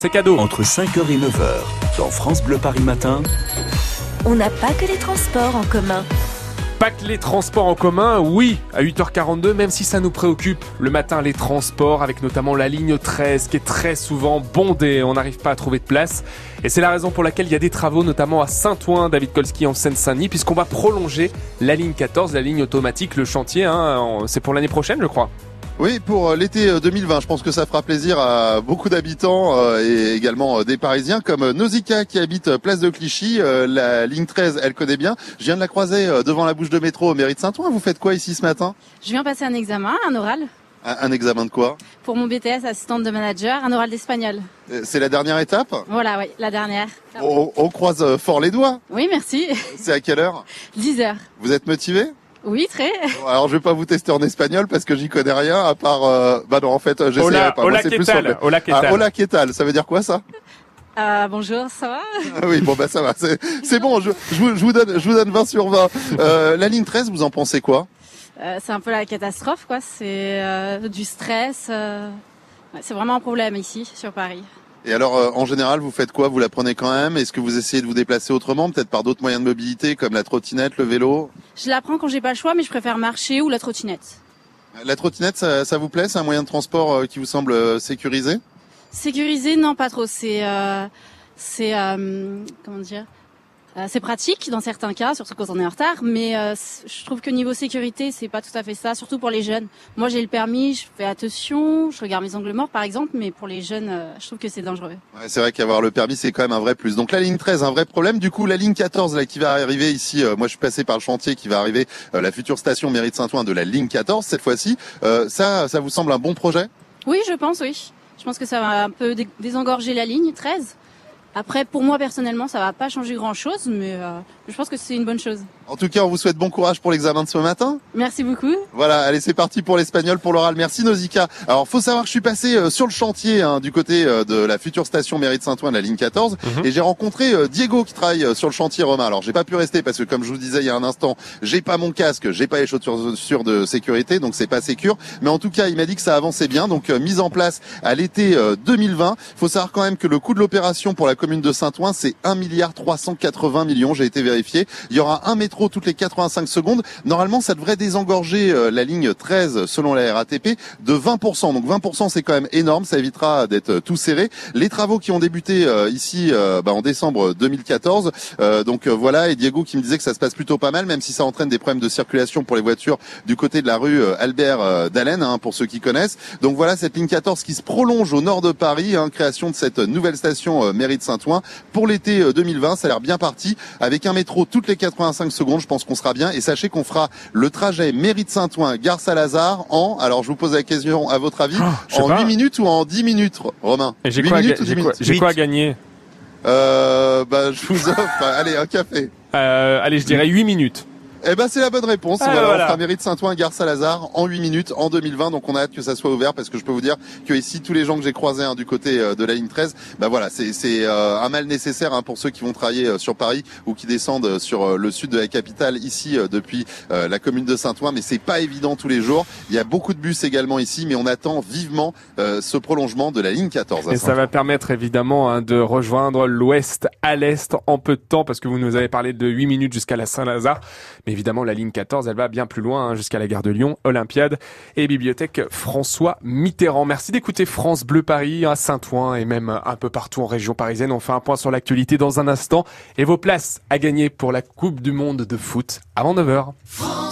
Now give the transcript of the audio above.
C'est cadeau. Entre 5h et 9h, dans France Bleu Paris Matin, On n'a pas que les transports en commun. Pas que les transports en commun, oui, à 8h42, même si ça nous préoccupe. Le matin, les transports, avec notamment la ligne 13, qui est très souvent bondée. On n'arrive pas à trouver de place. Et c'est la raison pour laquelle il y a des travaux, notamment à Saint-Ouen, David Kolski en Seine-Saint-Denis, puisqu'on va prolonger la ligne 14, la ligne automatique, le chantier. Hein, c'est pour l'année prochaine, je crois. Oui, pour euh, l'été euh, 2020, je pense que ça fera plaisir à beaucoup d'habitants euh, et également euh, des Parisiens comme euh, Nausicaa qui habite euh, place de Clichy. Euh, La ligne 13, elle connaît bien. Je viens de la croiser euh, devant la bouche de métro au mairie de Saint-Ouen. Vous faites quoi ici ce matin? Je viens passer un examen, un oral, un, un examen de quoi? Pour mon BTS assistante de manager, un oral d'espagnol. Euh, C'est la dernière étape? Voilà, oui, la dernière. on, on croise euh, fort les doigts. Oui, merci. C'est à quelle heure? 10 heures. Vous êtes motivé? Oui, très. Alors je vais pas vous tester en espagnol parce que j'y connais rien à part... euh, Bah non, en fait, j'essaierai Hola, pas. Hola, c'est ¿qué plus sur tal? Hola, ¿qué Ah, hola, ¿qué tal? Ça veut dire quoi ça? Euh, bonjour, ça va? Ah oui, bon bah ça va, c'est c'est bon, je, je, vous, je vous donne, je vous donne 20 sur 20. Euh, la ligne 13, vous en pensez quoi? Euh, C'est un peu la catastrophe, quoi. C'est euh, du stress. euh, ouais, C'est vraiment un problème ici, sur Paris. Et alors, euh, en général, vous faites quoi? Vous la prenez quand même? Est-ce que vous essayez de vous déplacer autrement, peut-être par d'autres moyens de mobilité, comme la trottinette, le vélo? Je la prends quand j'ai pas le choix, mais je préfère marcher ou la trottinette. La trottinette, ça, ça vous plaît? C'est un moyen de transport euh, qui vous semble euh, sécurisé? Sécurisé, non, pas trop. C'est, euh, c'est, euh, comment dire? C'est pratique dans certains cas, surtout quand on est en retard. Mais euh, je trouve que niveau sécurité, c'est pas tout à fait ça, surtout pour les jeunes. Moi, j'ai le permis, je fais attention, je regarde mes angles morts, par exemple. Mais pour les jeunes, euh, je trouve que c'est dangereux. Ouais, C'est vrai qu'avoir le permis, c'est quand même un vrai plus. Donc la ligne 13, un vrai problème. Du coup, la ligne 14, là, qui va arriver ici, euh, moi je suis passé par le chantier, qui va arriver, euh, la future station mairie de Saint-Ouen de la ligne 14, cette fois-ci. Euh, ça, ça vous semble un bon projet? Oui, je pense, oui. Je pense que ça va un peu dé- désengorger la ligne 13. Après, pour moi personnellement, ça va pas changer grand-chose, mais euh, je pense que c'est une bonne chose. En tout cas, on vous souhaite bon courage pour l'examen de ce matin. Merci beaucoup. Voilà, allez, c'est parti pour l'espagnol, pour l'oral. Merci Nausicaa. Alors, faut savoir que je suis passé euh, sur le chantier hein, du côté euh, de la future station mairie de Saint-Ouen de la ligne 14 Mhm. et j'ai rencontré euh, Diego qui travaille euh, sur le chantier Romain. Alors, j'ai pas pu rester parce que comme je vous disais il y a un instant, j'ai pas mon casque, j'ai pas les chaussures sûres de sécurité, donc c'est pas sécure. Mais en tout cas, il m'a dit que ça avançait bien, donc euh, mise en place à l'été euh, 2020. Faut savoir quand même que le coût de l'opération pour la commune de Saint-Ouen, c'est 1 milliard 380 millions. J'ai été vérifié. Il y aura un métro toutes les 85 secondes. Normalement, ça devrait désengorger euh, la ligne 13 selon la RATP de 20%. Donc 20%, c'est quand même énorme. Ça évitera d'être euh, tout serré. Les travaux qui ont débuté euh, ici bah, en décembre 2014. euh, donc voilà. Et Diego qui me disait que ça se passe plutôt pas mal, même si ça entraîne des problèmes de circulation pour les voitures du côté de la rue Albert d'Allen, hein, pour ceux qui connaissent. Donc voilà cette ligne 14 qui se prolonge au nord de Paris. hein, création de cette nouvelle station mairie de Saint-Ouen pour l'été euh, 2020. Ça a l'air bien parti avec un métro toutes les 85 secondes. Je pense qu'on sera bien. Et sachez qu'on fera le trajet mairie de Saint-Ouen, gare Saint-Lazare en. Alors je vous pose la question à votre avis, Ah, en pas. 8 minutes ou en 10 minutes, Romain? Et j'ai 8 quoi, à ga- minutes ou 10 j'ai quoi, minutes? j'ai quoi à gagner? Euh, bah, je vous offre, allez, un café. Euh, Allez, je dirais 8 minutes. Eh ben, c'est la bonne réponse. Ah, voilà, voilà. on fera mairie de Saint-Ouen, gare Saint-Lazare en 8 minutes en 2020. Donc, on a hâte que ça soit ouvert parce que je peux vous dire que ici, tous les gens que j'ai croisés hein, du côté euh, de la ligne 13, bah voilà, c'est euh, un mal nécessaire hein, pour ceux qui vont travailler euh, sur Paris ou qui descendent euh, sur le sud de la capitale ici depuis la commune de Saint-Ouen. Mais c'est pas évident tous les jours. Il y a beaucoup de bus également ici, mais on attend vivement ce prolongement de la ligne 14. à Et ça va permettre évidemment hein, de rejoindre l'ouest à l'est en peu de temps parce que vous nous avez parlé de 8 minutes jusqu'à la Saint-Lazare. Mais évidemment, la ligne 14, elle va bien plus loin hein, jusqu'à la gare de Lyon, Olympiade et bibliothèque François Mitterrand. Merci d'écouter France Bleu Paris à Saint-Ouen et même un peu partout en région parisienne. On fait un point sur l'actualité dans un instant et vos places à gagner pour la Coupe du Monde de foot avant 9h.